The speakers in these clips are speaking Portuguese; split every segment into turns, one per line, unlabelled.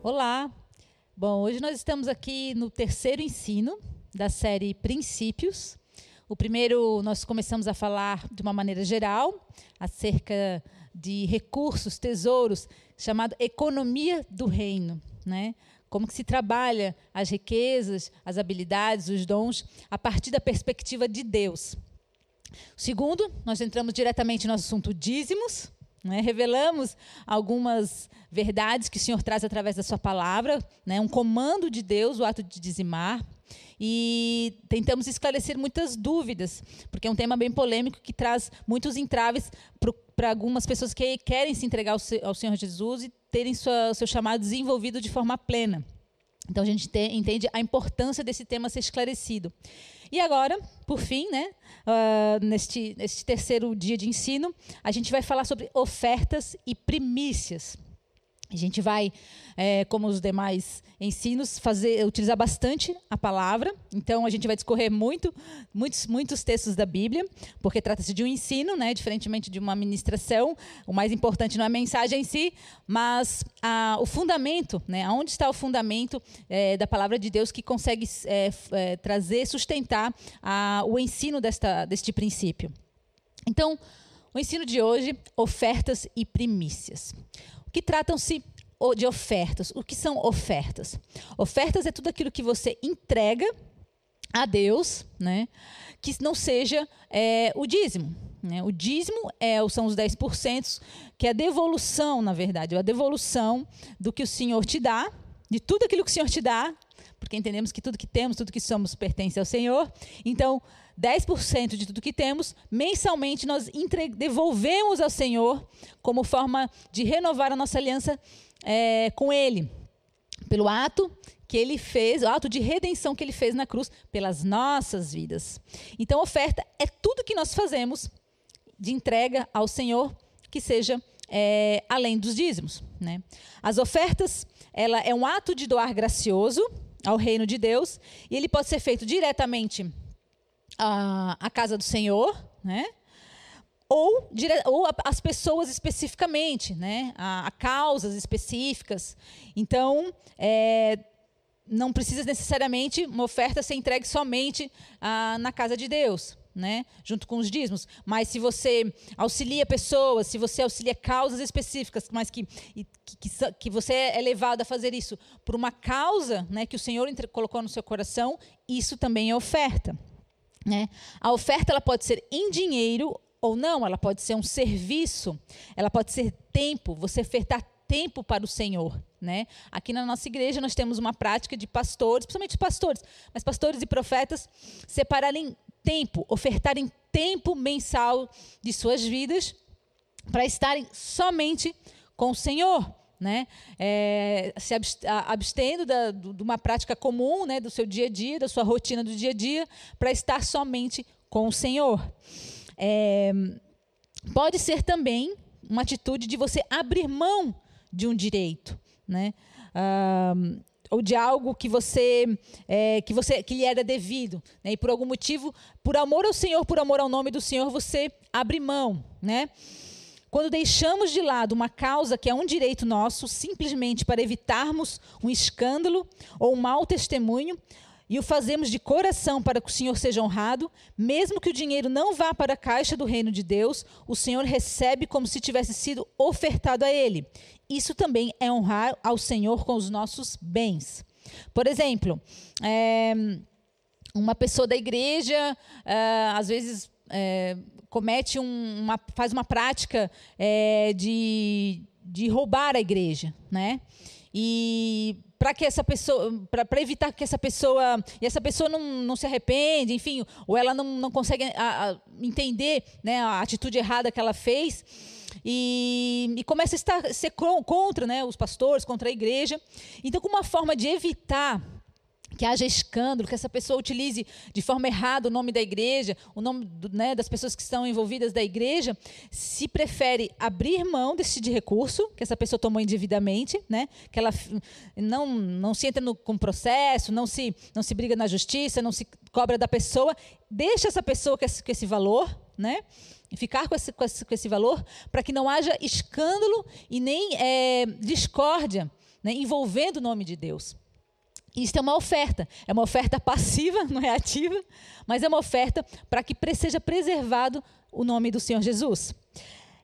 Olá! Bom, hoje nós estamos aqui no terceiro ensino da série Princípios. O primeiro, nós começamos a falar de uma maneira geral acerca de recursos, tesouros, chamado economia do reino, né? Como que se trabalha as riquezas, as habilidades, os dons a partir da perspectiva de Deus. Segundo, nós entramos diretamente no assunto dízimos, né? revelamos algumas verdades que o Senhor traz através da Sua palavra, né? um comando de Deus, o ato de dizimar, e tentamos esclarecer muitas dúvidas, porque é um tema bem polêmico que traz muitos entraves para algumas pessoas que querem se entregar ao, ao Senhor Jesus e terem sua, seu chamado desenvolvido de forma plena. Então a gente te, entende a importância desse tema ser esclarecido. E agora, por fim, né, uh, neste, neste terceiro dia de ensino, a gente vai falar sobre ofertas e primícias. A gente vai, é, como os demais ensinos, fazer, utilizar bastante a palavra. Então, a gente vai discorrer muito, muitos, muitos textos da Bíblia, porque trata-se de um ensino, né, diferentemente de uma ministração. O mais importante não é a mensagem em si, mas a, o fundamento, né, onde está o fundamento é, da palavra de Deus que consegue é, é, trazer, sustentar a, o ensino desta, deste princípio. Então, o ensino de hoje, ofertas e primícias que tratam-se de ofertas. O que são ofertas? Ofertas é tudo aquilo que você entrega a Deus, né, que não seja é, o dízimo. Né? O dízimo é, são os 10%, que é a devolução, na verdade, a devolução do que o Senhor te dá, de tudo aquilo que o Senhor te dá, porque entendemos que tudo que temos, tudo que somos pertence ao Senhor. Então, 10% de tudo que temos, mensalmente nós devolvemos ao Senhor como forma de renovar a nossa aliança é, com Ele, pelo ato que Ele fez, o ato de redenção que Ele fez na cruz, pelas nossas vidas. Então, oferta é tudo que nós fazemos de entrega ao Senhor que seja é, além dos dízimos. Né? As ofertas, ela é um ato de doar gracioso ao reino de Deus e ele pode ser feito diretamente a, a casa do Senhor, né? Ou, dire, ou as pessoas especificamente, né? A, a causas específicas. Então, é, não precisa necessariamente uma oferta ser entregue somente ah, na casa de Deus. Né, junto com os dízimos. Mas se você auxilia pessoas, se você auxilia causas específicas, mas que, que, que, você é levado a fazer isso por uma causa né, que o Senhor colocou no seu coração, isso também é oferta. Né? A oferta ela pode ser em dinheiro ou não, ela pode ser um serviço, ela pode ser tempo, você ofertar tempo para o Senhor. Né? Aqui na nossa igreja nós temos uma prática de pastores, principalmente pastores, mas pastores e profetas separarem tempo, ofertarem tempo mensal de suas vidas para estarem somente com o Senhor né? É, se abstendo da, de uma prática comum, né, do seu dia a dia, da sua rotina do dia a dia, para estar somente com o Senhor. É, pode ser também uma atitude de você abrir mão de um direito, né? Ah, ou de algo que você é, que você que lhe era devido, né? e por algum motivo, por amor ao Senhor, por amor ao nome do Senhor, você abre mão, né? Quando deixamos de lado uma causa que é um direito nosso, simplesmente para evitarmos um escândalo ou um mau testemunho, e o fazemos de coração para que o Senhor seja honrado, mesmo que o dinheiro não vá para a caixa do reino de Deus, o Senhor recebe como se tivesse sido ofertado a Ele. Isso também é honrar ao Senhor com os nossos bens. Por exemplo, é, uma pessoa da igreja, é, às vezes. É, comete um, uma, faz uma prática é, de, de roubar a igreja, né? E para que essa pessoa, para evitar que essa pessoa, e essa pessoa não, não se arrepende, enfim, ou ela não, não consegue a, a entender né, a atitude errada que ela fez, e, e começa a estar, ser contra né, os pastores, contra a igreja. Então, como uma forma de evitar que haja escândalo, que essa pessoa utilize de forma errada o nome da igreja, o nome do, né, das pessoas que estão envolvidas da igreja, se prefere abrir mão desse de recurso que essa pessoa tomou indevidamente, né, que ela não, não se entra no, com processo, não se, não se briga na justiça, não se cobra da pessoa, deixa essa pessoa com esse, com esse valor, né, ficar com esse, com esse, com esse valor, para que não haja escândalo e nem é, discórdia né, envolvendo o nome de Deus. Isso é uma oferta, é uma oferta passiva, não é ativa, mas é uma oferta para que seja preservado o nome do Senhor Jesus.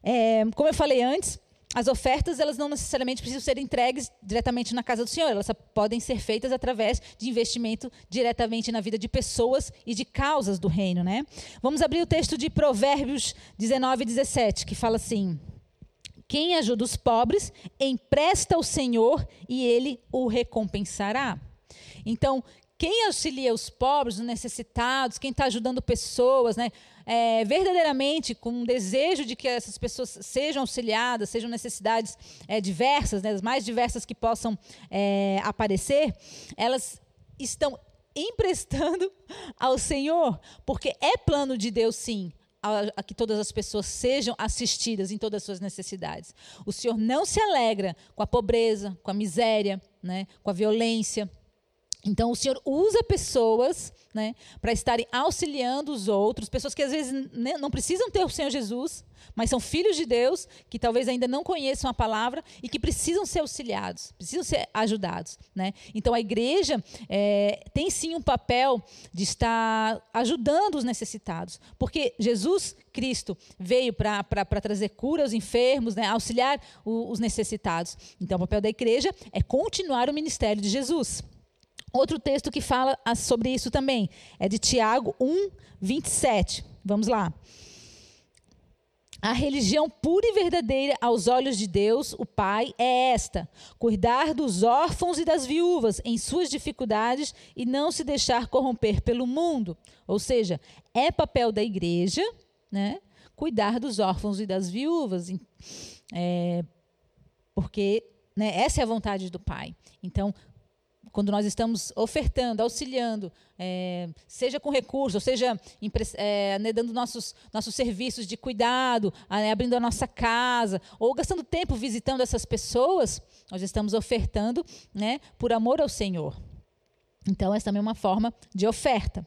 É, como eu falei antes, as ofertas elas não necessariamente precisam ser entregues diretamente na casa do Senhor, elas podem ser feitas através de investimento diretamente na vida de pessoas e de causas do reino, né? Vamos abrir o texto de Provérbios 19 e 17, que fala assim: Quem ajuda os pobres, empresta ao Senhor e ele o recompensará. Então, quem auxilia os pobres, os necessitados, quem está ajudando pessoas, né, é, verdadeiramente com um desejo de que essas pessoas sejam auxiliadas, sejam necessidades é, diversas, né, as mais diversas que possam é, aparecer, elas estão emprestando ao Senhor, porque é plano de Deus, sim, a, que todas as pessoas sejam assistidas em todas as suas necessidades. O Senhor não se alegra com a pobreza, com a miséria, né, com a violência. Então, o Senhor usa pessoas né, para estarem auxiliando os outros, pessoas que às vezes não precisam ter o Senhor Jesus, mas são filhos de Deus, que talvez ainda não conheçam a palavra e que precisam ser auxiliados, precisam ser ajudados. Né? Então, a igreja é, tem sim um papel de estar ajudando os necessitados, porque Jesus Cristo veio para trazer cura aos enfermos, né, auxiliar o, os necessitados. Então, o papel da igreja é continuar o ministério de Jesus. Outro texto que fala sobre isso também é de Tiago 1, 27. Vamos lá. A religião pura e verdadeira aos olhos de Deus, o Pai, é esta: cuidar dos órfãos e das viúvas em suas dificuldades e não se deixar corromper pelo mundo. Ou seja, é papel da igreja, né, cuidar dos órfãos e das viúvas, é, porque né, essa é a vontade do Pai. Então, quando nós estamos ofertando, auxiliando, é, seja com recursos, seja é, né, dando nossos, nossos serviços de cuidado, né, abrindo a nossa casa, ou gastando tempo visitando essas pessoas, nós estamos ofertando né, por amor ao Senhor. Então, essa também é uma forma de oferta.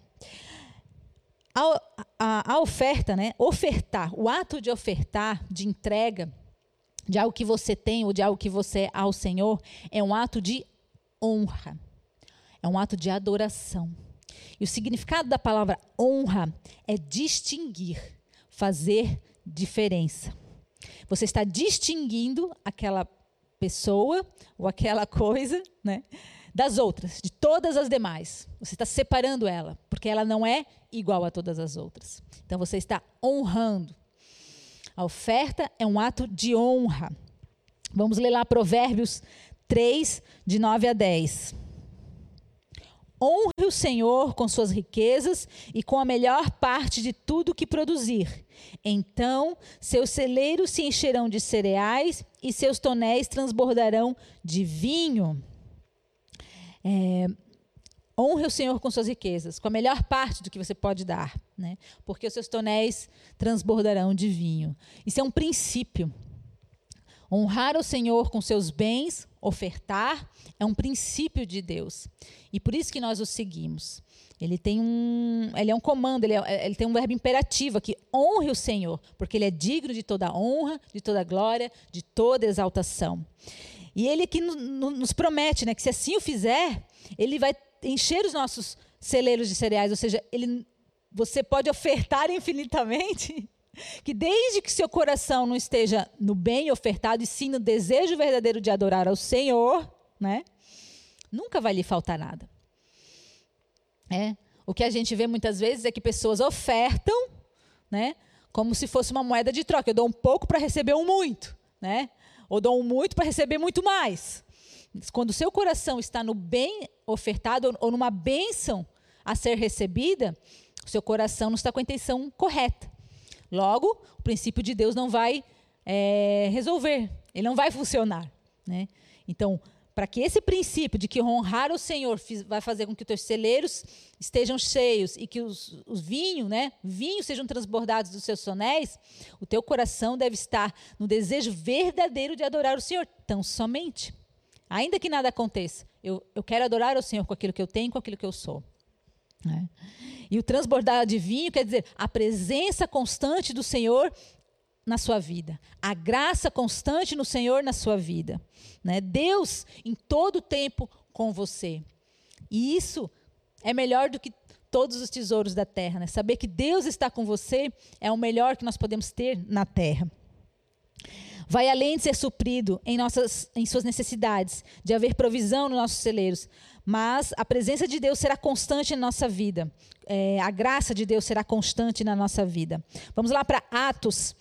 A, a, a oferta, né, ofertar, o ato de ofertar, de entrega, de algo que você tem ou de algo que você é ao Senhor, é um ato de honra. É um ato de adoração. E o significado da palavra honra é distinguir, fazer diferença. Você está distinguindo aquela pessoa ou aquela coisa, né, das outras, de todas as demais. Você está separando ela, porque ela não é igual a todas as outras. Então você está honrando. A oferta é um ato de honra. Vamos ler lá Provérbios 3, de 9 a 10. Honre o Senhor com suas riquezas e com a melhor parte de tudo que produzir. Então seus celeiros se encherão de cereais e seus tonéis transbordarão de vinho. É, honre o Senhor com suas riquezas, com a melhor parte do que você pode dar, né? porque os seus tonéis transbordarão de vinho. Isso é um princípio. Honrar o Senhor com seus bens, ofertar, é um princípio de Deus. E por isso que nós o seguimos. Ele tem um, ele é um comando, ele, é, ele tem um verbo imperativo aqui, honre o Senhor, porque ele é digno de toda honra, de toda glória, de toda exaltação. E ele aqui no, no, nos promete, né, que se assim o fizer, ele vai encher os nossos celeiros de cereais, ou seja, ele, você pode ofertar infinitamente que desde que seu coração não esteja no bem ofertado e sim no desejo verdadeiro de adorar ao Senhor, né? Nunca vai lhe faltar nada. É. O que a gente vê muitas vezes é que pessoas ofertam, né? Como se fosse uma moeda de troca. Eu dou um pouco para receber um muito, né? Ou dou um muito para receber muito mais. Quando seu coração está no bem ofertado ou numa bênção a ser recebida, o seu coração não está com a intenção correta. Logo, o princípio de Deus não vai é, resolver, ele não vai funcionar. Né? Então, para que esse princípio de que honrar o Senhor vai fazer com que os celeiros estejam cheios e que os, os vinhos, né, vinhos sejam transbordados dos seus sonéis, o teu coração deve estar no desejo verdadeiro de adorar o Senhor, tão somente. Ainda que nada aconteça, eu, eu quero adorar o Senhor com aquilo que eu tenho, com aquilo que eu sou. É. E o transbordar de vinho quer dizer a presença constante do Senhor na sua vida, a graça constante no Senhor na sua vida, né? Deus em todo tempo com você. E isso é melhor do que todos os tesouros da terra, né? Saber que Deus está com você é o melhor que nós podemos ter na terra. Vai além de ser suprido em, nossas, em suas necessidades, de haver provisão nos nossos celeiros, mas a presença de Deus será constante na nossa vida. É, a graça de Deus será constante na nossa vida. Vamos lá para Atos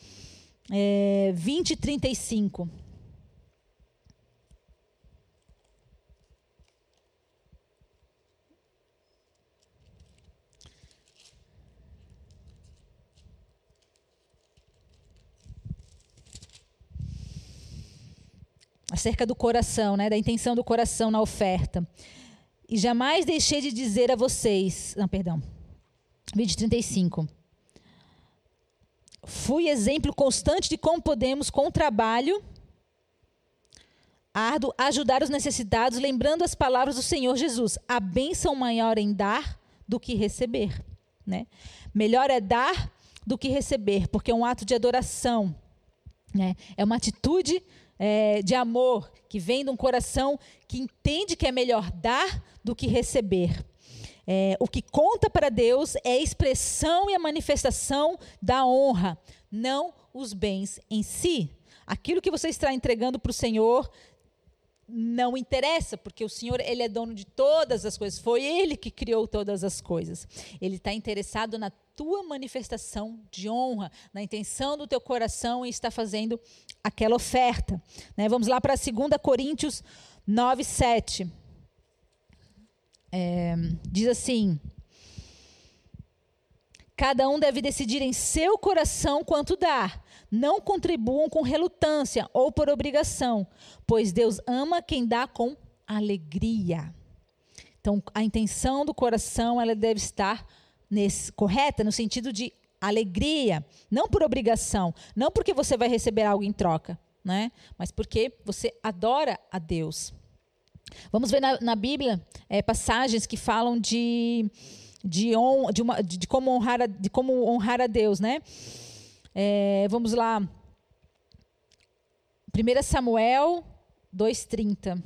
é, 20 e 35. acerca do coração, né, da intenção do coração na oferta. E jamais deixei de dizer a vocês, não, perdão. Vídeo 35. Fui exemplo constante de como podemos, com trabalho árduo, ajudar os necessitados, lembrando as palavras do Senhor Jesus: a bênção maior em dar do que receber. Né? Melhor é dar do que receber, porque é um ato de adoração. Né? É uma atitude é, de amor que vem de um coração que entende que é melhor dar do que receber. É, o que conta para Deus é a expressão e a manifestação da honra, não os bens em si. Aquilo que você está entregando para o Senhor não interessa, porque o Senhor ele é dono de todas as coisas. Foi Ele que criou todas as coisas. Ele está interessado na tua manifestação de honra, na intenção do teu coração e está fazendo aquela oferta. Né? Vamos lá para 2 Coríntios 9, 7. É, diz assim: Cada um deve decidir em seu coração quanto dar não contribuam com relutância ou por obrigação, pois Deus ama quem dá com alegria. Então, a intenção do coração ela deve estar nesse, correta no sentido de alegria, não por obrigação, não porque você vai receber algo em troca, né? mas porque você adora a Deus. Vamos ver na, na Bíblia é, passagens que falam de, de, on, de, uma, de, como honrar a, de como honrar a Deus, né? É, vamos lá. 1 Samuel 2,30.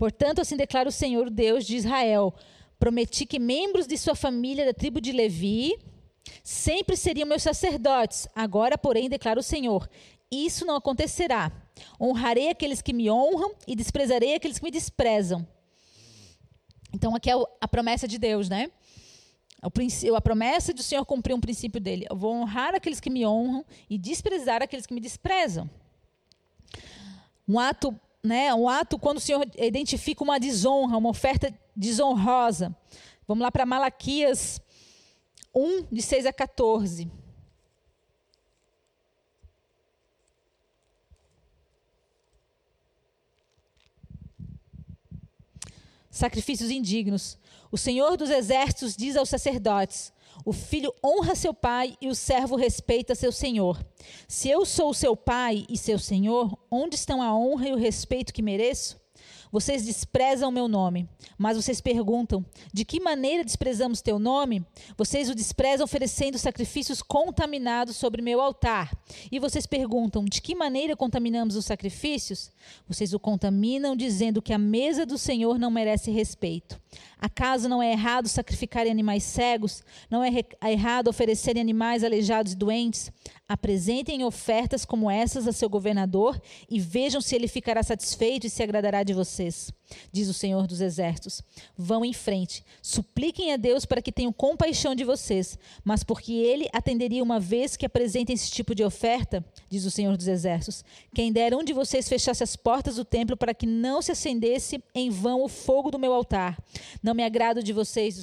Portanto, assim declara o Senhor Deus de Israel: Prometi que membros de sua família da tribo de Levi sempre seriam meus sacerdotes. Agora, porém, declara o Senhor: isso não acontecerá. Honrarei aqueles que me honram e desprezarei aqueles que me desprezam. Então, aqui é a promessa de Deus, né? A promessa do Senhor cumprir um princípio dele. Eu vou honrar aqueles que me honram e desprezar aqueles que me desprezam. Um ato, né? Um ato quando o Senhor identifica uma desonra, uma oferta desonrosa. Vamos lá para Malaquias 1, de 6 a 14. Sacrifícios indignos. O Senhor dos Exércitos diz aos sacerdotes: O filho honra seu pai e o servo respeita seu senhor. Se eu sou seu pai e seu senhor, onde estão a honra e o respeito que mereço? Vocês desprezam meu nome, mas vocês perguntam: de que maneira desprezamos teu nome? Vocês o desprezam oferecendo sacrifícios contaminados sobre meu altar. E vocês perguntam: de que maneira contaminamos os sacrifícios? Vocês o contaminam dizendo que a mesa do Senhor não merece respeito. Acaso não é errado sacrificarem animais cegos? Não é errado oferecerem animais aleijados e doentes? Apresentem ofertas como essas a seu governador e vejam se ele ficará satisfeito e se agradará de vocês diz o Senhor dos Exércitos. Vão em frente, supliquem a Deus para que tenham compaixão de vocês, mas porque ele atenderia uma vez que apresentem esse tipo de oferta, diz o Senhor dos Exércitos. Quem dera um de vocês fechasse as portas do templo para que não se acendesse em vão o fogo do meu altar. Não me agrado de vocês,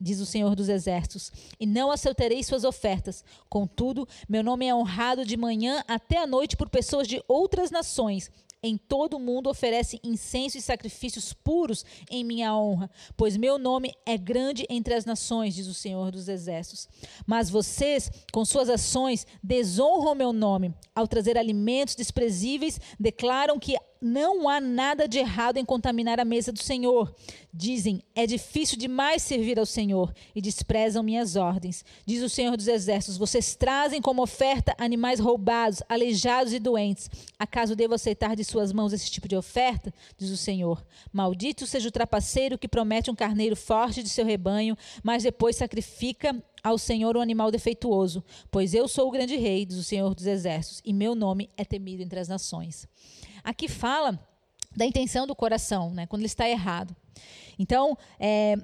diz o Senhor dos Exércitos, e não aceitarei suas ofertas. Contudo, meu nome é honrado de manhã até a noite por pessoas de outras nações em todo o mundo oferecem incenso e sacrifícios puros em minha honra, pois meu nome é grande entre as nações, diz o Senhor dos Exércitos. Mas vocês, com suas ações, desonram meu nome. Ao trazer alimentos desprezíveis, declaram que não há nada de errado em contaminar a mesa do Senhor. Dizem, é difícil demais servir ao Senhor e desprezam minhas ordens. Diz o Senhor dos Exércitos: Vocês trazem como oferta animais roubados, aleijados e doentes. Acaso devo aceitar de suas mãos esse tipo de oferta? Diz o Senhor. Maldito seja o trapaceiro que promete um carneiro forte de seu rebanho, mas depois sacrifica ao Senhor um animal defeituoso. Pois eu sou o grande rei, diz o Senhor dos Exércitos, e meu nome é temido entre as nações. Aqui fala da intenção do coração, né, quando ele está errado. Então, é,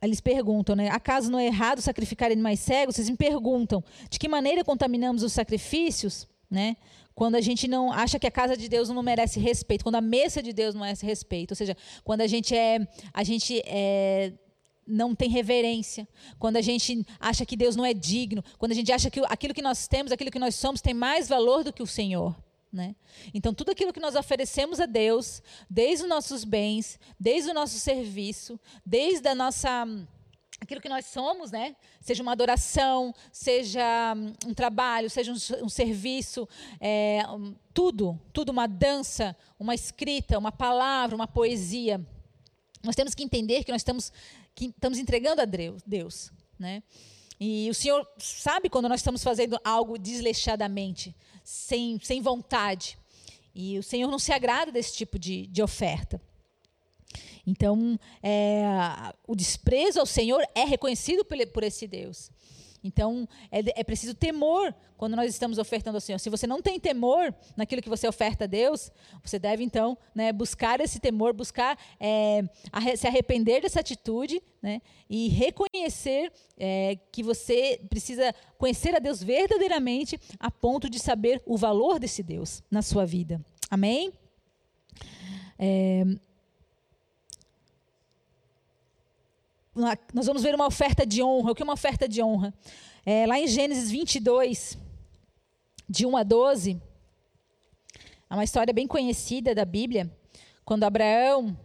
eles perguntam, né, acaso não é errado sacrificar animais cegos? Vocês me perguntam, de que maneira contaminamos os sacrifícios? Né? Quando a gente não acha que a casa de Deus não merece respeito, quando a mesa de Deus não merece respeito, ou seja, quando a gente é, a gente é, não tem reverência, quando a gente acha que Deus não é digno, quando a gente acha que aquilo que nós temos, aquilo que nós somos, tem mais valor do que o Senhor. Né? Então, tudo aquilo que nós oferecemos a Deus, desde os nossos bens, desde o nosso serviço, desde a nossa aquilo que nós somos, né? Seja uma adoração, seja um trabalho, seja um, um serviço, é, tudo, tudo, uma dança, uma escrita, uma palavra, uma poesia. Nós temos que entender que nós estamos, que estamos entregando a Deus, Deus né? E o Senhor sabe quando nós estamos fazendo algo desleixadamente sem, sem vontade. E o Senhor não se agrada desse tipo de, de oferta. Então, é, o desprezo ao Senhor é reconhecido por, por esse Deus. Então, é, é, preciso temor quando nós estamos ofertando ao Senhor. Se você não tem temor naquilo que você oferta a Deus, você deve, então, né, buscar esse temor, buscar é, se arrepender dessa atitude né, e reconhecer é, que você precisa conhecer a Deus verdadeiramente a ponto de saber o valor desse Deus na sua vida. Amém? É, nós vamos ver uma oferta de honra. O que é uma oferta de honra? É, lá em Gênesis 22, de 1 a 12, é uma história bem conhecida da Bíblia, quando Abraão,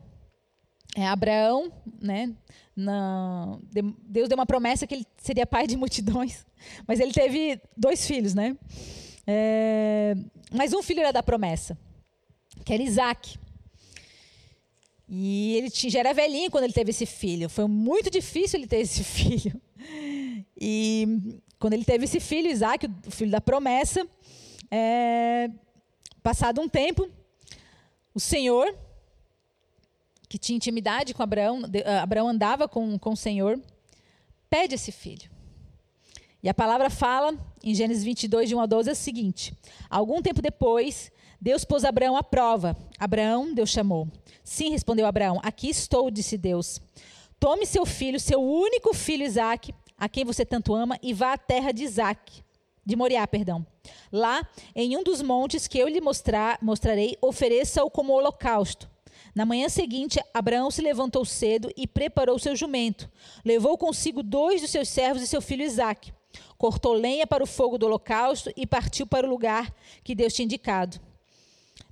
é, Abraão, né, na, Deus deu uma promessa que ele seria pai de multidões, mas ele teve dois filhos, né? É, mas um filho era da promessa, que era Isaac. E ele já era velhinho quando ele teve esse filho. Foi muito difícil ele ter esse filho. E quando ele teve esse filho, Isaac, o filho da promessa, é, passado um tempo, o Senhor, que tinha intimidade com Abraão, Abraão andava com, com o Senhor, pede esse filho. E a palavra fala, em Gênesis 22, de 1 a 12, é o seguinte: Algum tempo depois, Deus pôs Abraão à prova. Abraão, Deus chamou. Sim, respondeu Abraão. Aqui estou, disse Deus. Tome seu filho, seu único filho Isaque, a quem você tanto ama, e vá à terra de Isaque, de Moriá, perdão. Lá, em um dos montes que eu lhe mostrar, mostrarei, ofereça-o como holocausto. Na manhã seguinte, Abraão se levantou cedo e preparou seu jumento. Levou consigo dois dos seus servos e seu filho Isaque. Cortou lenha para o fogo do holocausto e partiu para o lugar que Deus tinha indicado.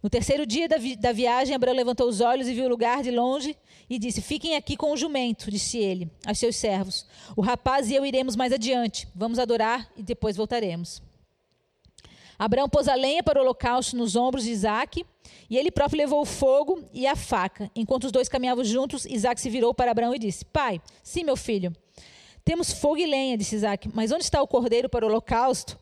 No terceiro dia da, vi da viagem, Abraão levantou os olhos e viu o lugar de longe e disse: Fiquem aqui com o jumento, disse ele aos seus servos. O rapaz e eu iremos mais adiante. Vamos adorar e depois voltaremos. Abraão pôs a lenha para o holocausto nos ombros de Isaac, e ele próprio levou o fogo e a faca. Enquanto os dois caminhavam juntos, Isaac se virou para Abraão e disse: Pai, sim, meu filho, temos fogo e lenha, disse Isaac, mas onde está o cordeiro para o holocausto?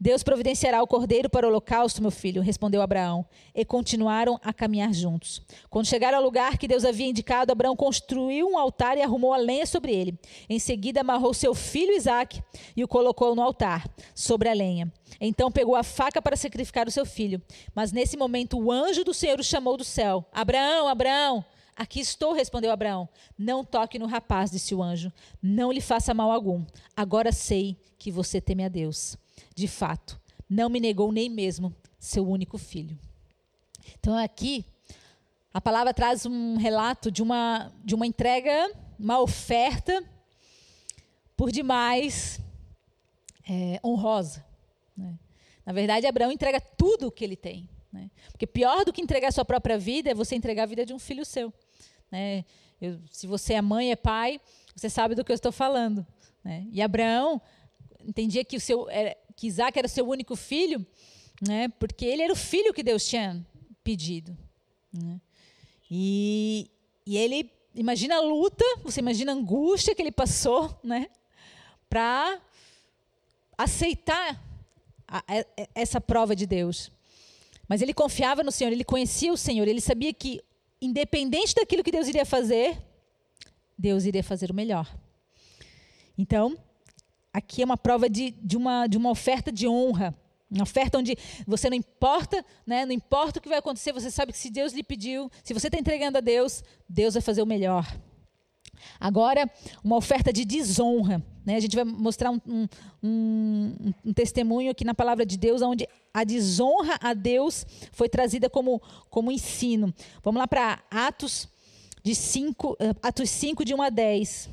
Deus providenciará o cordeiro para o holocausto, meu filho, respondeu Abraão. E continuaram a caminhar juntos. Quando chegaram ao lugar que Deus havia indicado, Abraão construiu um altar e arrumou a lenha sobre ele. Em seguida, amarrou seu filho Isaque e o colocou no altar, sobre a lenha. Então pegou a faca para sacrificar o seu filho. Mas nesse momento, o anjo do Senhor o chamou do céu: Abraão, Abraão. Aqui estou, respondeu Abraão. Não toque no rapaz, disse o anjo. Não lhe faça mal algum. Agora sei que você teme a Deus de fato, não me negou nem mesmo seu único filho. Então aqui a palavra traz um relato de uma de uma entrega, uma oferta por demais é, honrosa. Né? Na verdade, Abraão entrega tudo o que ele tem. Né? Porque pior do que entregar a sua própria vida é você entregar a vida de um filho seu. Né? Eu, se você é mãe, é pai, você sabe do que eu estou falando. Né? E Abraão entendia que, o seu, que Isaac era seu único filho, né? porque ele era o filho que Deus tinha pedido. Né? E, e ele, imagina a luta, você imagina a angústia que ele passou né? para aceitar a, a, essa prova de Deus. Mas ele confiava no Senhor, ele conhecia o Senhor, ele sabia que, independente daquilo que Deus iria fazer, Deus iria fazer o melhor. Então, aqui é uma prova de, de, uma, de uma oferta de honra. Uma oferta onde você não importa, né, não importa o que vai acontecer, você sabe que se Deus lhe pediu, se você está entregando a Deus, Deus vai fazer o melhor. Agora, uma oferta de desonra. Né? A gente vai mostrar um, um, um, um, testemunho aqui na palavra de Deus, onde a desonra a Deus foi trazida como, como ensino. Vamos lá para Atos, de 5, eh, Atos 5, de 1 a 10.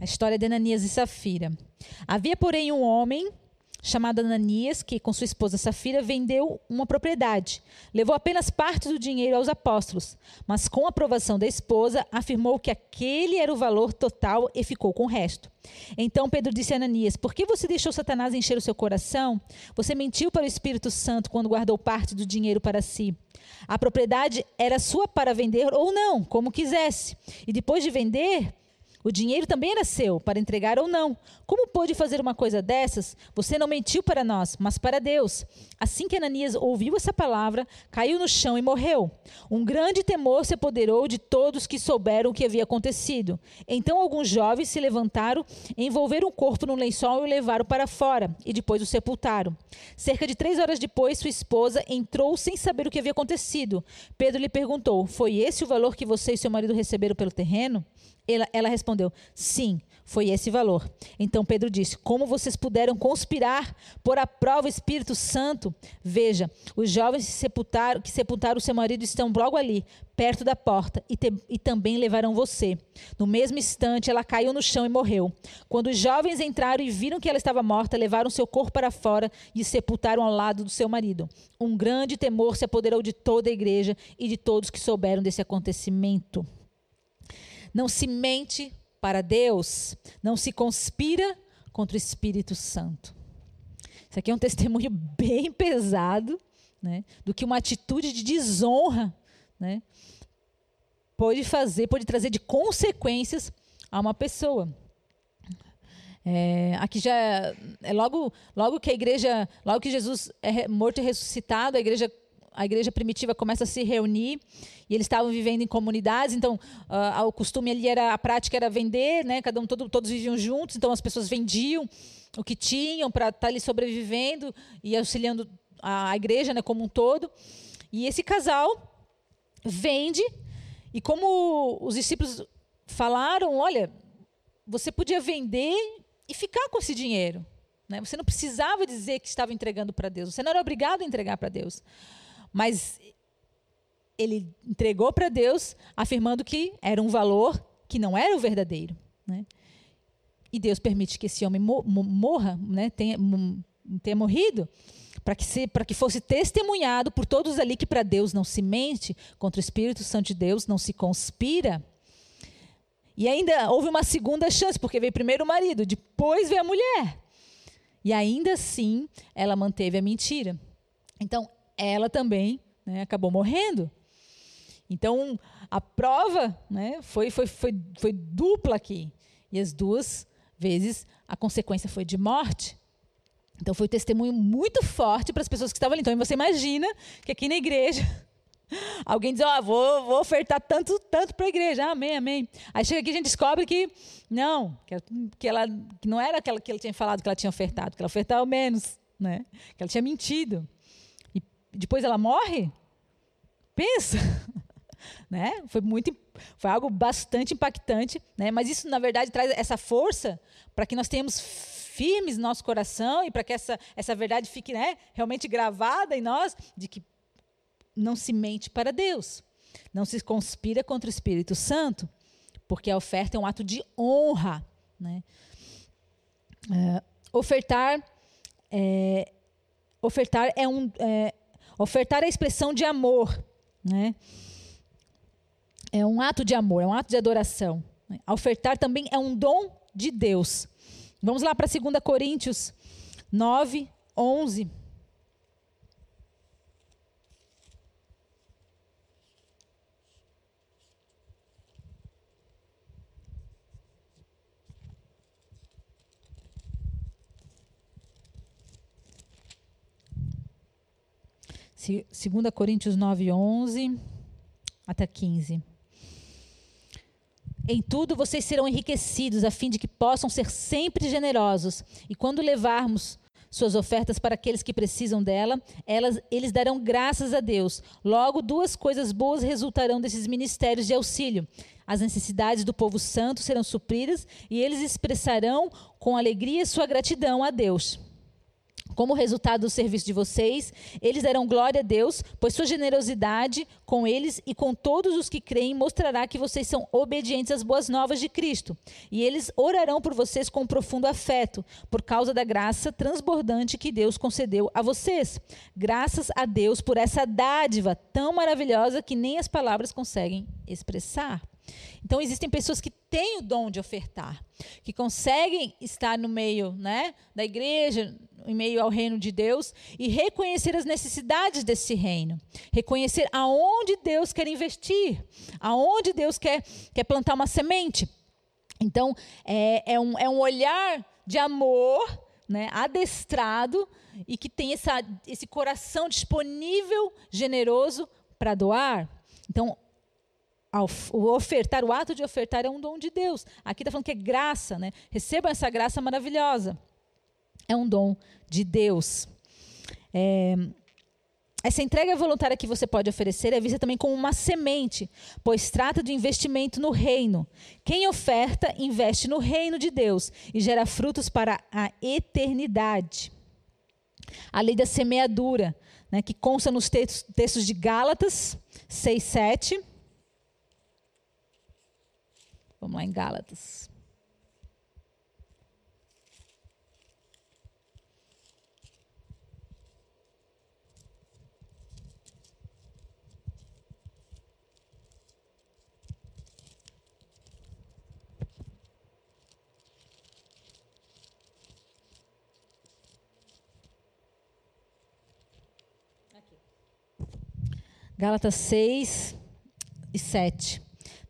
A história de Ananias e Safira. Havia, porém, um homem chamado Ananias, que com sua esposa Safira vendeu uma propriedade. Levou apenas parte do dinheiro aos apóstolos, mas com a aprovação da esposa, afirmou que aquele era o valor total e ficou com o resto. Então Pedro disse a Ananias: Por que você deixou Satanás encher o seu coração? Você mentiu para o Espírito Santo quando guardou parte do dinheiro para si. A propriedade era sua para vender ou não, como quisesse. E depois de vender, o dinheiro também era seu, para entregar ou não. Como pôde fazer uma coisa dessas? Você não mentiu para nós, mas para Deus. Assim que Ananias ouviu essa palavra, caiu no chão e morreu. Um grande temor se apoderou de todos que souberam o que havia acontecido. Então alguns jovens se levantaram, envolveram o corpo num lençol e o levaram para fora, e depois o sepultaram. Cerca de três horas depois, sua esposa entrou sem saber o que havia acontecido. Pedro lhe perguntou: Foi esse o valor que você e seu marido receberam pelo terreno? Ela, ela respondeu: Sim, foi esse valor. Então Pedro disse: Como vocês puderam conspirar por a prova o Espírito Santo? Veja, os jovens que sepultaram, que sepultaram o seu marido estão logo ali, perto da porta, e, te, e também levarão você. No mesmo instante, ela caiu no chão e morreu. Quando os jovens entraram e viram que ela estava morta, levaram seu corpo para fora e sepultaram ao lado do seu marido. Um grande temor se apoderou de toda a igreja e de todos que souberam desse acontecimento. Não se mente para Deus, não se conspira contra o Espírito Santo. Isso aqui é um testemunho bem pesado, né, do que uma atitude de desonra, né, pode fazer, pode trazer de consequências a uma pessoa. É, aqui já é logo, logo que a igreja, logo que Jesus é morto e ressuscitado, a igreja a igreja primitiva começa a se reunir e eles estavam vivendo em comunidades, então uh, o costume ali era a prática era vender, né? Cada um todo, todos viviam juntos, então as pessoas vendiam o que tinham para estar tá ali sobrevivendo e auxiliando a, a igreja, né, como um todo. E esse casal vende e como os discípulos falaram, olha, você podia vender e ficar com esse dinheiro. Né? Você não precisava dizer que estava entregando para Deus. Você não era obrigado a entregar para Deus. Mas ele entregou para Deus, afirmando que era um valor que não era o verdadeiro. Né? E Deus permite que esse homem morra, né? tenha, tenha morrido, para que, que fosse testemunhado por todos ali que para Deus não se mente, contra o Espírito Santo de Deus não se conspira. E ainda houve uma segunda chance, porque veio primeiro o marido, depois veio a mulher. E ainda assim, ela manteve a mentira. Então, ela também né, acabou morrendo. Então, a prova né, foi, foi, foi, foi dupla aqui. E as duas vezes a consequência foi de morte. Então, foi um testemunho muito forte para as pessoas que estavam ali. Então, você imagina que aqui na igreja, alguém diz: Ó, oh, vou, vou ofertar tanto, tanto para a igreja. Amém, amém. Aí chega aqui a gente descobre que não, que, que, ela, que não era aquela que ele tinha falado que ela tinha ofertado, que ela ofertava menos, né? que ela tinha mentido depois ela morre? Pensa. né? Foi muito foi algo bastante impactante, né? Mas isso na verdade traz essa força para que nós tenhamos firmes no nosso coração e para que essa essa verdade fique, né, realmente gravada em nós de que não se mente para Deus. Não se conspira contra o Espírito Santo, porque a oferta é um ato de honra. Né? É, ofertar, é, ofertar é um é, ofertar é a expressão de amor, né? É um ato de amor, é um ato de adoração. Ofertar também é um dom de Deus. Vamos lá para 2 Coríntios 9, 11. 2 Coríntios 9, 11 até 15. Em tudo vocês serão enriquecidos, a fim de que possam ser sempre generosos. E quando levarmos suas ofertas para aqueles que precisam dela, elas, eles darão graças a Deus. Logo, duas coisas boas resultarão desses ministérios de auxílio. As necessidades do povo santo serão supridas e eles expressarão com alegria sua gratidão a Deus. Como resultado do serviço de vocês, eles darão glória a Deus, pois sua generosidade com eles e com todos os que creem mostrará que vocês são obedientes às boas novas de Cristo. E eles orarão por vocês com profundo afeto, por causa da graça transbordante que Deus concedeu a vocês. Graças a Deus por essa dádiva tão maravilhosa que nem as palavras conseguem expressar. Então existem pessoas que têm o dom de ofertar, que conseguem estar no meio, né, da igreja, em meio ao reino de Deus e reconhecer as necessidades desse reino. Reconhecer aonde Deus quer investir, aonde Deus quer, quer plantar uma semente. Então, é, é, um, é um olhar de amor, né, adestrado, e que tem essa, esse coração disponível, generoso para doar. Então, o ofertar, o ato de ofertar é um dom de Deus. Aqui está falando que é graça, né? Recebam essa graça maravilhosa é um dom de Deus. É, essa entrega voluntária que você pode oferecer é vista também como uma semente, pois trata de investimento no reino. Quem oferta, investe no reino de Deus e gera frutos para a eternidade. A lei da semeadura, né, que consta nos textos, textos de Gálatas 6, 7. Vamos lá em Gálatas. Gálatas 6 e 7.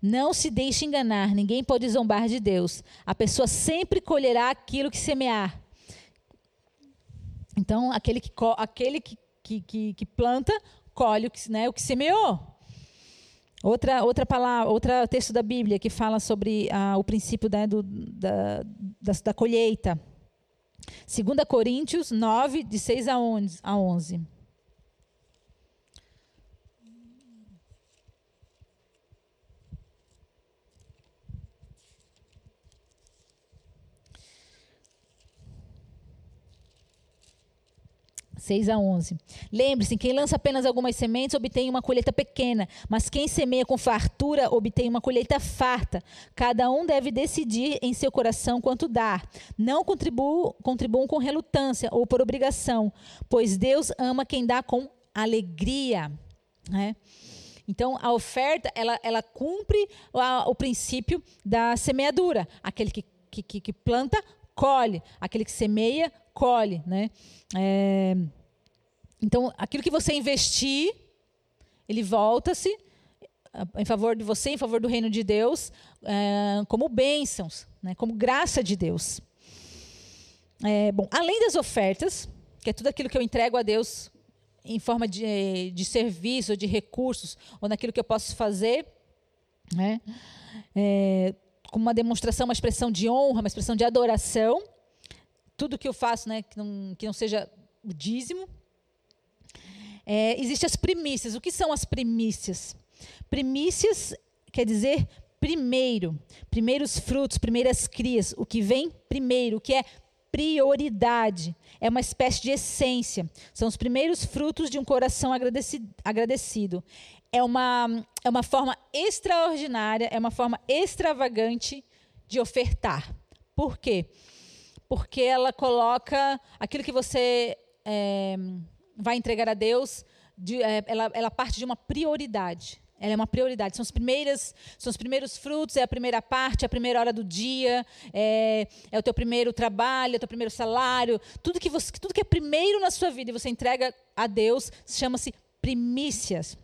Não se deixe enganar, ninguém pode zombar de Deus. A pessoa sempre colherá aquilo que semear. Então, aquele que, aquele que, que, que, planta, colhe o que, né, o que semeou. Outra, outra palavra, outro texto da Bíblia que fala sobre ah, o princípio né, do, da, da, da colheita. 2 Coríntios 9, de 6 a 11. 6 a 11. Lembre-se, quem lança apenas algumas sementes obtém uma colheita pequena, mas quem semeia com fartura obtém uma colheita farta. Cada um deve decidir em seu coração quanto dar. Não contribuam, com relutância ou por obrigação, pois Deus ama quem dá com alegria. Né? Então, a oferta, ela, ela cumpre a, o princípio da semeadura. Aquele que, que, que planta, colhe. Aquele que semeia, colhe. Né? É... Então, aquilo que você investir, ele volta-se em favor de você, em favor do reino de Deus, é, como bênçãos, né, como graça de Deus. É, bom, além das ofertas, que é tudo aquilo que eu entrego a Deus em forma de, de serviço, de recursos, ou naquilo que eu posso fazer, né, é, como uma demonstração, uma expressão de honra, uma expressão de adoração, tudo que eu faço né, que, não, que não seja o dízimo, é, existem as primícias. O que são as primícias? Primícias quer dizer primeiro, primeiros frutos, primeiras crias, o que vem primeiro, o que é prioridade, é uma espécie de essência. São os primeiros frutos de um coração agradecido. é uma, é uma forma extraordinária, é uma forma extravagante de ofertar. Por quê? Porque ela coloca aquilo que você é, vai entregar a Deus, de, é, ela, ela parte de uma prioridade. Ela é uma prioridade. São, as primeiras, são os primeiros frutos, é a primeira parte, é a primeira hora do dia, é, é o teu primeiro trabalho, é o teu primeiro salário. Tudo que, você, tudo que é primeiro na sua vida e você entrega a Deus chama-se primícias.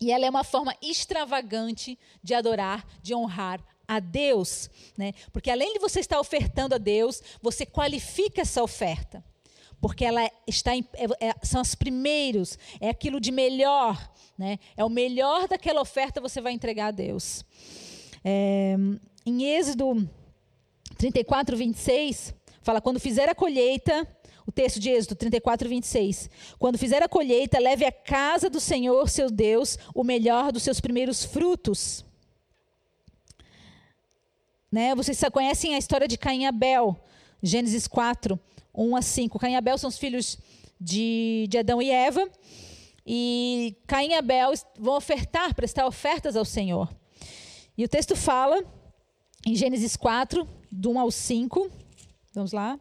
E ela é uma forma extravagante de adorar, de honrar a Deus. Né? Porque além de você estar ofertando a Deus, você qualifica essa oferta porque ela está em, é, é, são os primeiros, é aquilo de melhor, né? É o melhor daquela oferta você vai entregar a Deus. É, em Êxodo 34, 26, fala: quando fizer a colheita, o texto de Êxodo 34, 26. Quando fizer a colheita, leve à casa do Senhor, seu Deus, o melhor dos seus primeiros frutos. Né? Vocês conhecem a história de Caim e Abel, Gênesis 4. 1 a 5. Caim e Abel são os filhos de, de Adão e Eva. E Caim e Abel vão ofertar, prestar ofertas ao Senhor. E o texto fala, em Gênesis 4, do 1 ao 5. Vamos lá.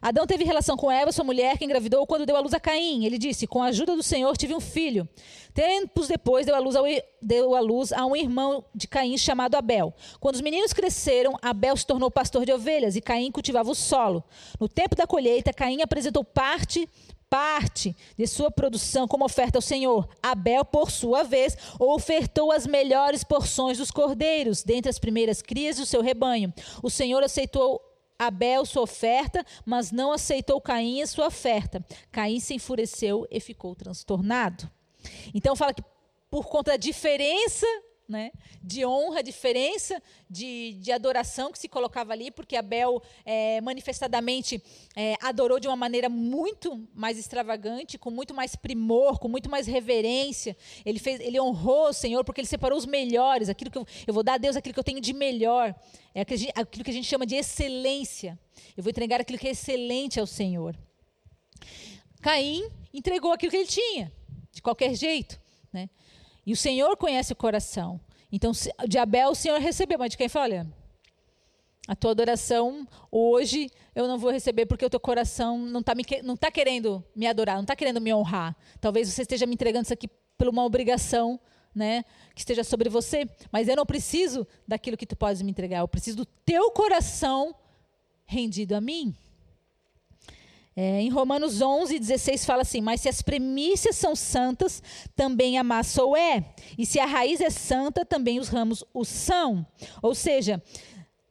Adão teve relação com Eva, sua mulher, que engravidou quando deu à luz a Caim. Ele disse: Com a ajuda do Senhor tive um filho. Tempos depois deu à luz, luz a um irmão de Caim chamado Abel. Quando os meninos cresceram, Abel se tornou pastor de ovelhas e Caim cultivava o solo. No tempo da colheita, Caim apresentou parte parte de sua produção como oferta ao Senhor. Abel, por sua vez, ofertou as melhores porções dos cordeiros, dentre as primeiras crias do seu rebanho. O Senhor aceitou Abel sua oferta, mas não aceitou Caim a sua oferta. Caim se enfureceu e ficou transtornado. Então fala que por conta da diferença né, de honra, diferença de, de adoração que se colocava ali, porque Abel é, manifestadamente é, adorou de uma maneira muito mais extravagante, com muito mais primor, com muito mais reverência. Ele, fez, ele honrou o Senhor porque ele separou os melhores, aquilo que eu, eu vou dar a Deus aquilo que eu tenho de melhor, é aquilo que a gente chama de excelência. Eu vou entregar aquilo que é excelente ao Senhor. Caim entregou aquilo que ele tinha, de qualquer jeito. Né? E o Senhor conhece o coração. Então, de Abel o Senhor recebeu, mas de quem fala, olha, a tua adoração hoje eu não vou receber porque o teu coração não está tá querendo me adorar, não está querendo me honrar. Talvez você esteja me entregando isso aqui por uma obrigação, né, que esteja sobre você, mas eu não preciso daquilo que tu podes me entregar, eu preciso do teu coração rendido a mim. É, em Romanos 11, 16 fala assim: Mas se as premissas são santas, também a massa o é. E se a raiz é santa, também os ramos o são. Ou seja,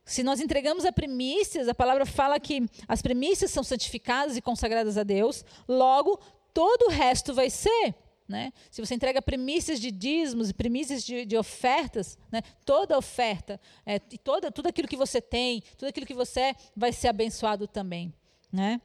se nós entregamos a primícias, a palavra fala que as primícias são santificadas e consagradas a Deus, logo todo o resto vai ser. Né? Se você entrega primícias de dízimos e primícias de, de ofertas, né? toda oferta, é, toda, tudo aquilo que você tem, tudo aquilo que você é, vai ser abençoado também. Né?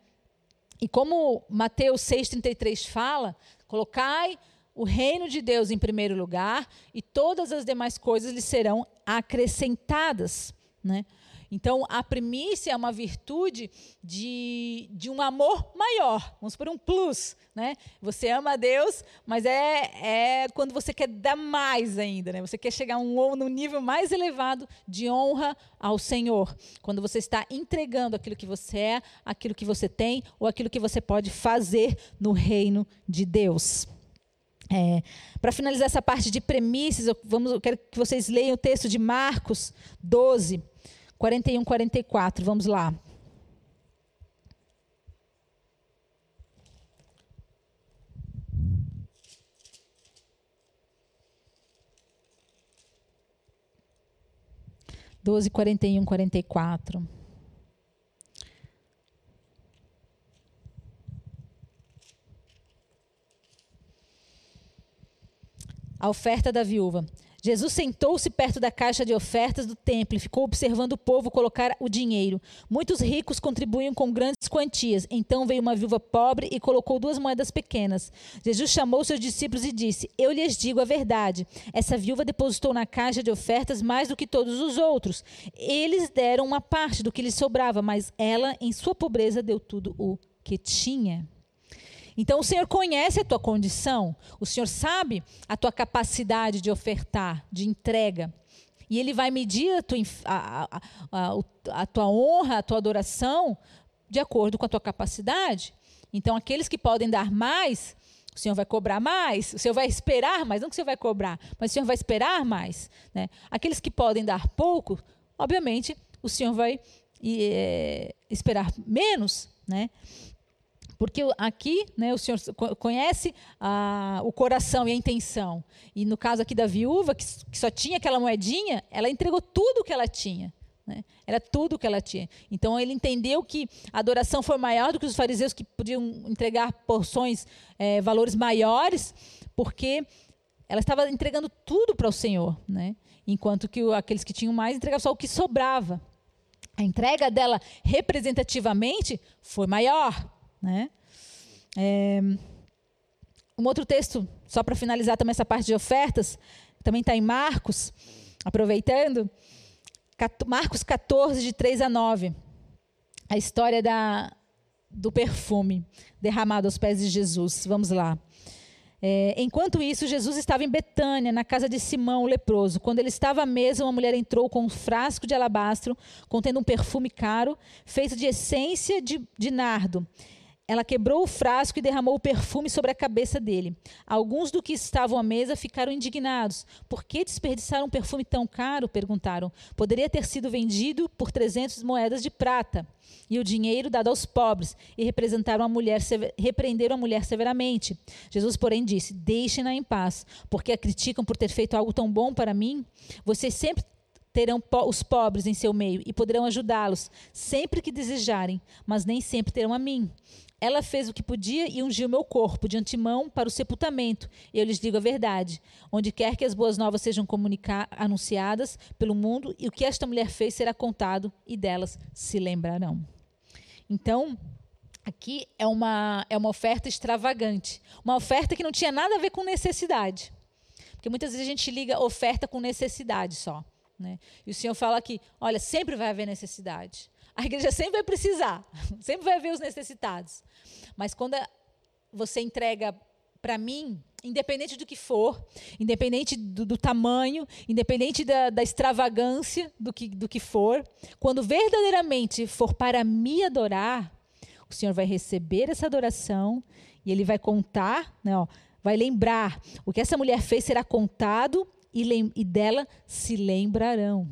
E como Mateus 6,33 fala, colocai o reino de Deus em primeiro lugar e todas as demais coisas lhe serão acrescentadas. Né? Então, a primícia é uma virtude de, de um amor maior, vamos por um plus. Né? Você ama Deus, mas é, é quando você quer dar mais ainda. Né? Você quer chegar um, no nível mais elevado de honra ao Senhor. Quando você está entregando aquilo que você é, aquilo que você tem, ou aquilo que você pode fazer no reino de Deus. É, Para finalizar essa parte de premissas, eu, vamos, eu quero que vocês leiam o texto de Marcos 12, 41, 44. Vamos lá. Doze, quarenta e um, quarenta e quatro. A oferta da viúva. Jesus sentou-se perto da caixa de ofertas do templo e ficou observando o povo colocar o dinheiro. Muitos ricos contribuíam com grandes quantias. Então veio uma viúva pobre e colocou duas moedas pequenas. Jesus chamou seus discípulos e disse: Eu lhes digo a verdade. Essa viúva depositou na caixa de ofertas mais do que todos os outros. Eles deram uma parte do que lhes sobrava, mas ela, em sua pobreza, deu tudo o que tinha. Então o Senhor conhece a tua condição, o Senhor sabe a tua capacidade de ofertar, de entrega. E Ele vai medir a tua, a, a, a, tua honra, a tua adoração, de acordo com a tua capacidade. Então, aqueles que podem dar mais, o Senhor vai cobrar mais, o Senhor vai esperar mais, não que o Senhor vai cobrar, mas o Senhor vai esperar mais. Né? Aqueles que podem dar pouco, obviamente, o Senhor vai é, esperar menos. Né? Porque aqui né, o Senhor conhece o coração e a intenção. E no caso aqui da viúva, que, que só tinha aquela moedinha, ela entregou tudo o que ela tinha. Né? Era tudo o que ela tinha. Então ele entendeu que a adoração foi maior do que os fariseus que podiam entregar porções, é, valores maiores, porque ela estava entregando tudo para o Senhor. Né? Enquanto que aqueles que tinham mais entregavam só o que sobrava. A entrega dela representativamente foi maior. Né? É, um outro texto, só para finalizar também essa parte de ofertas, também está em Marcos, aproveitando, Marcos 14, de 3 a 9. A história da, do perfume derramado aos pés de Jesus. Vamos lá. É, enquanto isso, Jesus estava em Betânia, na casa de Simão, o leproso. Quando ele estava à mesa, uma mulher entrou com um frasco de alabastro, contendo um perfume caro, feito de essência de, de nardo. Ela quebrou o frasco e derramou o perfume sobre a cabeça dele. Alguns do que estavam à mesa ficaram indignados. Por que desperdiçaram um perfume tão caro? perguntaram. Poderia ter sido vendido por 300 moedas de prata e o dinheiro dado aos pobres. E representaram a mulher, repreenderam a mulher severamente. Jesus, porém, disse: Deixem-na em paz, porque a criticam por ter feito algo tão bom para mim. Vocês sempre terão os pobres em seu meio e poderão ajudá-los sempre que desejarem, mas nem sempre terão a mim. Ela fez o que podia e ungiu meu corpo de antemão para o sepultamento. Eu lhes digo a verdade: onde quer que as boas novas sejam anunciadas pelo mundo, e o que esta mulher fez será contado, e delas se lembrarão. Então, aqui é uma, é uma oferta extravagante. Uma oferta que não tinha nada a ver com necessidade. Porque muitas vezes a gente liga oferta com necessidade só. Né? E o Senhor fala aqui: olha, sempre vai haver necessidade. A igreja sempre vai precisar, sempre vai haver os necessitados. Mas quando você entrega para mim, independente do que for, independente do, do tamanho, independente da, da, extravagância do que, do que for, quando verdadeiramente for para me adorar, o Senhor vai receber essa adoração e Ele vai contar, né, ó, vai lembrar. O que essa mulher fez será contado e, e dela se lembrarão.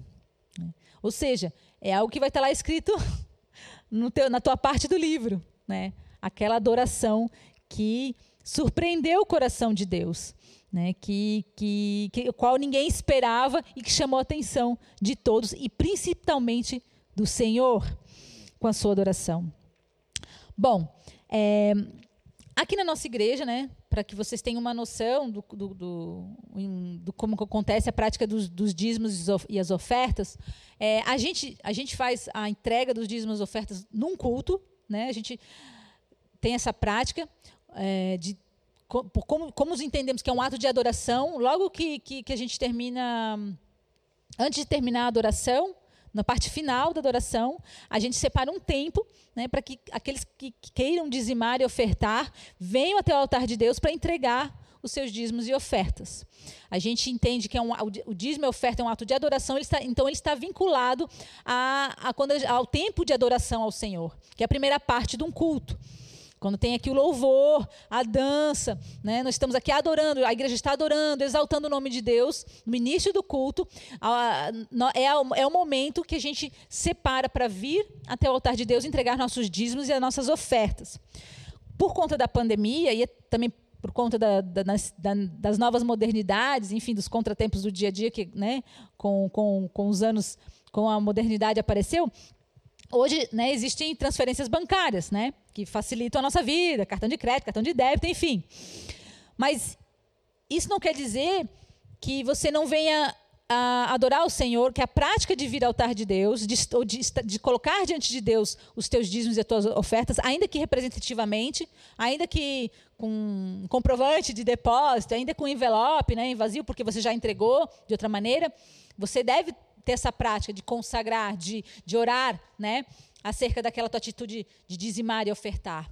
Né? Ou seja, é algo que vai estar lá escrito teu, na tua parte do livro, né? Aquela adoração que surpreendeu o coração de Deus, né? Que, que, que qual ninguém esperava e que chamou a atenção de todos e principalmente do Senhor com a sua adoração. Bom, é, aqui na nossa igreja, né? Para que vocês tenham uma noção do, do, do, do como acontece a prática dos, dos, dízimos e as ofertas, é, a, gente, a gente faz a entrega dos dízimos e ofertas num culto, né? a gente tem essa prática é, de como, como entendemos que é um ato de adoração, logo que, que, que a gente termina, antes de terminar a adoração, na parte final da adoração, a gente separa um tempo né, para que aqueles que queiram dizimar e ofertar venham até o altar de Deus para entregar os seus dízimos e ofertas. A gente entende que é um, o dízimo e oferta é um ato de adoração, ele está, então ele está vinculado a, a quando, ao tempo de adoração ao Senhor, que é a primeira parte de um culto. Quando tem aqui o louvor, a dança, né? nós estamos aqui adorando, a igreja está adorando, exaltando o nome de Deus no início do culto. É, é o momento que a gente separa para vir até o altar de Deus entregar nossos dízimos e as nossas ofertas. Por conta da pandemia e também por conta da, da, da, das novas modernidades, enfim, dos contratempos do dia a dia que, né, com, com, com os anos, com a modernidade apareceu, Hoje, né, existem transferências bancárias, né, que facilitam a nossa vida, cartão de crédito, cartão de débito, enfim. Mas isso não quer dizer que você não venha adorar o Senhor, que a prática de vir ao altar de Deus, de, de, de, colocar diante de Deus os teus dízimos e as tuas ofertas, ainda que representativamente, ainda que com comprovante de depósito, ainda com envelope, né, em vazio, porque você já entregou de outra maneira, você deve ter essa prática de consagrar, de, de orar, né? Acerca daquela tua atitude de dizimar e ofertar.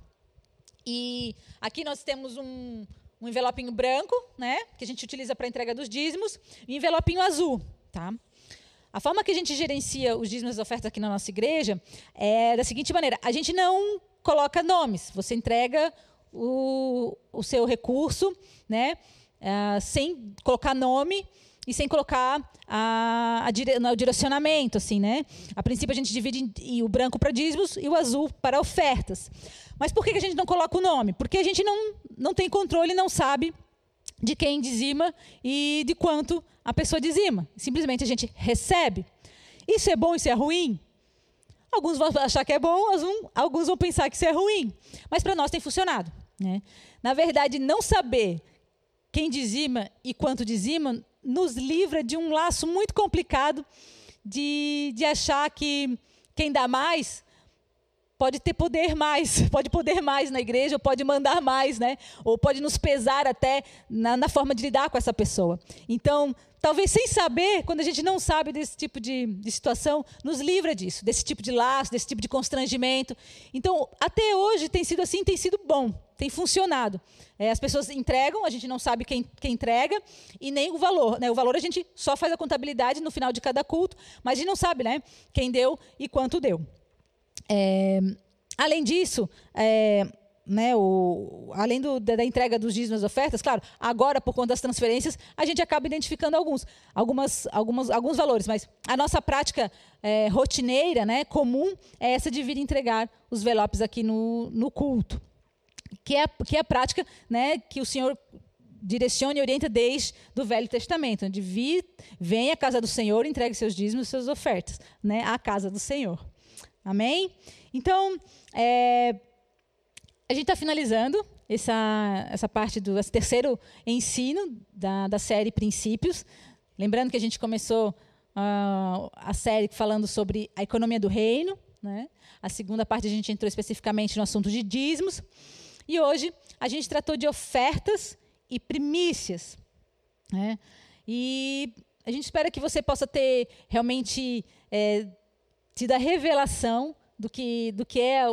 E aqui nós temos um, um envelopinho branco, né, que a gente utiliza para entrega dos dízimos, e um envelopinho azul, tá? A forma que a gente gerencia os dízimos e ofertas aqui na nossa igreja é da seguinte maneira: a gente não coloca nomes, você entrega o, o seu recurso, né, uh, sem colocar nome e sem colocar a, a dire, no direcionamento, assim, né? A princípio a gente divide em, o branco para dízimos e o azul para ofertas. Mas por que a gente não coloca o nome? Porque a gente não, não tem controle, não sabe de quem dizima e de quanto a pessoa dizima. Simplesmente a gente recebe. Isso é bom, isso é ruim? Alguns vão achar que é bom, alguns vão pensar que isso é ruim. Mas para nós tem funcionado. Né? Na verdade, não saber quem dizima e quanto dizima nos livra de um laço muito complicado de, de achar que quem dá mais pode ter poder mais, pode poder mais na igreja, ou pode mandar mais, né? Ou pode nos pesar até na, na, forma de lidar com essa pessoa. Então, talvez sem saber, quando a gente não sabe desse tipo de, de situação, nos livra disso, desse tipo de laço, desse tipo de constrangimento. Então, até hoje tem sido assim, tem sido bom, tem funcionado. É, as pessoas entregam, a gente não sabe quem, quem entrega e nem o valor. Né? O valor a gente só faz a contabilidade no final de cada culto, mas a gente não sabe né, quem deu e quanto deu. É, além disso, é, né, o, além do, da, da, entrega dos dízimos e ofertas, claro, agora, por conta das transferências, a gente acaba identificando alguns, algumas, algumas, alguns valores, mas a nossa prática é, rotineira, né, comum, é essa de vir entregar os envelopes aqui no, no culto que é, que é a prática né, que o Senhor direciona e orienta desde do Velho Testamento, onde vi, vem à casa do Senhor, entregue seus dízimos e suas ofertas, né, à casa do Senhor. Amém? Então, é, a gente está finalizando essa, essa parte do esse terceiro ensino da, da série Princípios. Lembrando que a gente começou uh, a série falando sobre a economia do reino. Né? A segunda parte a gente entrou especificamente no assunto de dízimos. E hoje a gente tratou de ofertas e primícias. Né? E a gente espera que você possa ter realmente é, tido a revelação do que, do que é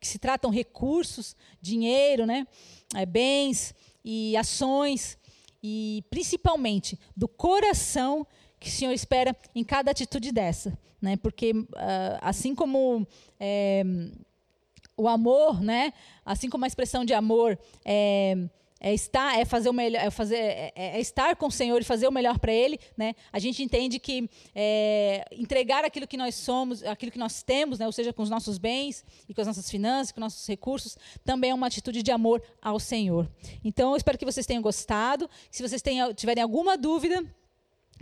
que se tratam recursos, dinheiro, né? É, bens e ações, e principalmente do coração que o Senhor espera em cada atitude dessa. Né? Porque, uh, assim como é, o amor, né? Assim como a expressão de amor é, é estar, é fazer o melhor, é, fazer, é, é estar com o Senhor e fazer o melhor para Ele, né? A gente entende que é, entregar aquilo que nós somos, aquilo que nós temos, né? Ou seja, com os nossos bens e com as nossas finanças, com os nossos recursos, também é uma atitude de amor ao Senhor. Então, eu espero que vocês tenham gostado. Se vocês tenham, tiverem alguma dúvida,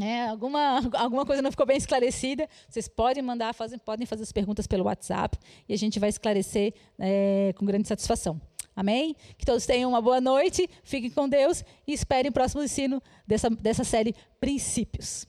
é, alguma, alguma coisa não ficou bem esclarecida, vocês podem mandar, fazem, podem fazer as perguntas pelo WhatsApp e a gente vai esclarecer é, com grande satisfação. Amém? Que todos tenham uma boa noite, fiquem com Deus e esperem o próximo ensino dessa, dessa série Princípios.